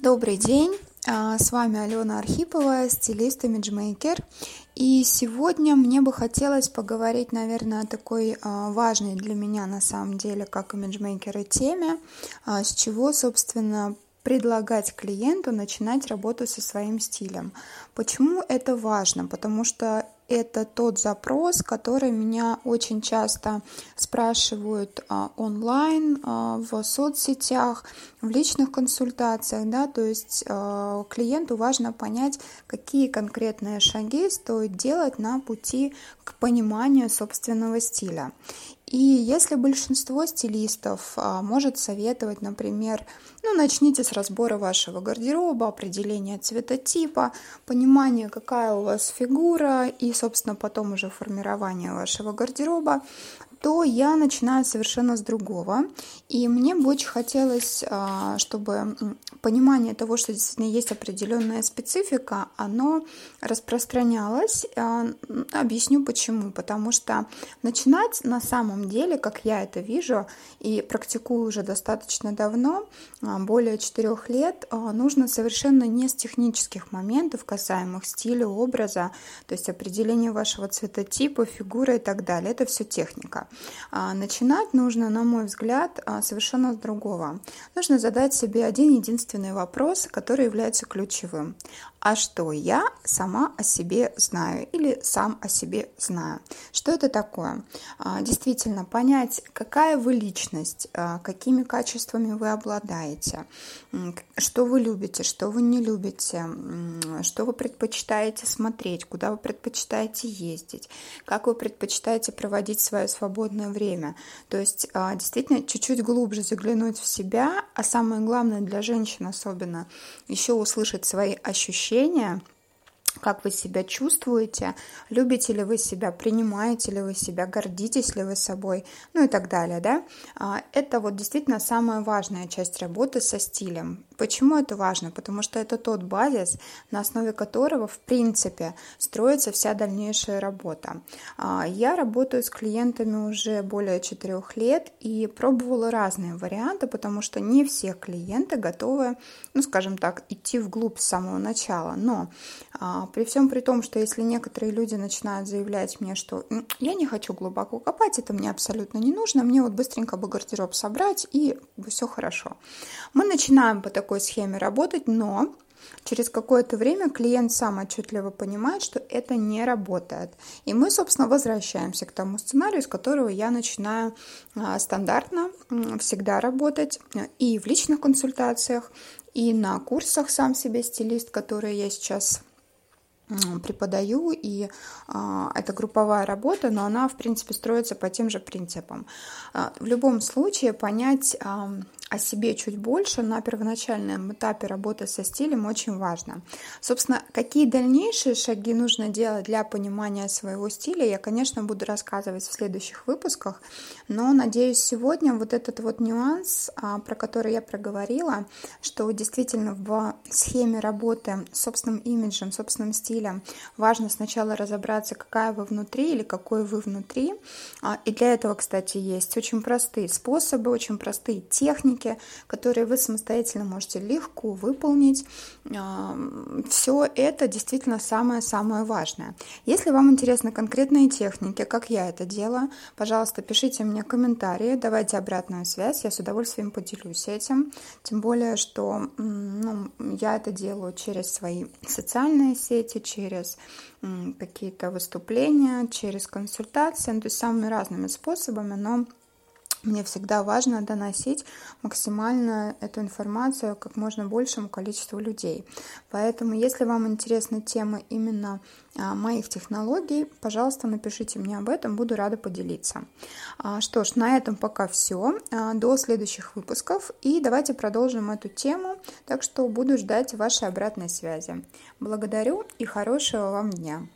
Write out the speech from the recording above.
Добрый день, а, с вами Алена Архипова, стилист имиджмейкер. И сегодня мне бы хотелось поговорить, наверное, о такой а, важной для меня на самом деле, как имиджмейкера теме, а, с чего, собственно, предлагать клиенту начинать работу со своим стилем. Почему это важно? Потому что это тот запрос, который меня очень часто спрашивают а, онлайн, а, в соцсетях, в личных консультациях, да, то есть а, клиенту важно понять, какие конкретные шаги стоит делать на пути к пониманию собственного стиля. И если большинство стилистов а, может советовать, например, ну, начните с разбора вашего гардероба, определения цветотипа, понимания, какая у вас фигура и, собственно, потом уже формирование вашего гардероба, то я начинаю совершенно с другого. И мне бы очень хотелось, а, чтобы понимание того, что действительно есть определенная специфика, оно распространялось. А, объясню почему. Потому что начинать на самом деле, как я это вижу и практикую уже достаточно давно, а, более четырех лет, нужно совершенно не с технических моментов, касаемых стиля, образа, то есть определения вашего цветотипа, фигуры и так далее. Это все техника. А, начинать нужно, на мой взгляд, а, совершенно с другого. Нужно задать себе один единственный вопрос, который является ключевым а что я сама о себе знаю или сам о себе знаю. Что это такое? А, действительно, понять, какая вы личность, какими качествами вы обладаете, что вы любите, что вы не любите, что вы предпочитаете смотреть, куда вы предпочитаете ездить, как вы предпочитаете проводить свое свободное время. То есть а, действительно чуть-чуть глубже заглянуть в себя, а самое главное для женщин особенно еще услышать свои ощущения как вы себя чувствуете, любите ли вы себя, принимаете ли вы себя, гордитесь ли вы собой, ну и так далее, да. А, это вот действительно самая важная часть работы со стилем. Почему это важно? Потому что это тот базис, на основе которого, в принципе, строится вся дальнейшая работа. А, я работаю с клиентами уже более четырех лет и пробовала разные варианты, потому что не все клиенты готовы, ну, скажем так, идти вглубь с самого начала. Но а, при всем при том, что если некоторые люди начинают заявлять мне, что я не хочу глубоко копать, это мне абсолютно не нужно, мне вот быстренько бы гардероб собрать и все хорошо. Мы начинаем по такому такой схеме работать, но через какое-то время клиент сам отчетливо понимает, что это не работает. И мы, собственно, возвращаемся к тому сценарию, с которого я начинаю а, стандартно всегда работать и в личных консультациях, и на курсах сам себе стилист, которые я сейчас преподаю, и а, это групповая работа, но она, в принципе, строится по тем же принципам. А, в любом случае понять а, о себе чуть больше на первоначальном этапе работы со стилем очень важно. Собственно, какие дальнейшие шаги нужно делать для понимания своего стиля, я, конечно, буду рассказывать в следующих выпусках, но, надеюсь, сегодня вот этот вот нюанс, а, про который я проговорила, что действительно в схеме работы с собственным имиджем, собственным стилем важно сначала разобраться, какая вы внутри или какой вы внутри. А, и для этого, кстати, есть очень простые способы, очень простые техники, техники, которые вы самостоятельно можете легко выполнить. Все это действительно самое-самое важное. Если вам интересны конкретные техники, как я это делаю, пожалуйста, пишите мне комментарии, давайте обратную связь, я с удовольствием поделюсь этим. Тем более, что ну, я это делаю через свои социальные сети, через какие-то выступления, через консультации, ну, то есть самыми разными способами, но мне всегда важно доносить максимально эту информацию как можно большему количеству людей. Поэтому, если вам интересна тема именно а, моих технологий, пожалуйста, напишите мне об этом, буду рада поделиться. А, что ж, на этом пока все. А, до следующих выпусков. И давайте продолжим эту тему. Так что буду ждать вашей обратной связи. Благодарю и хорошего вам дня.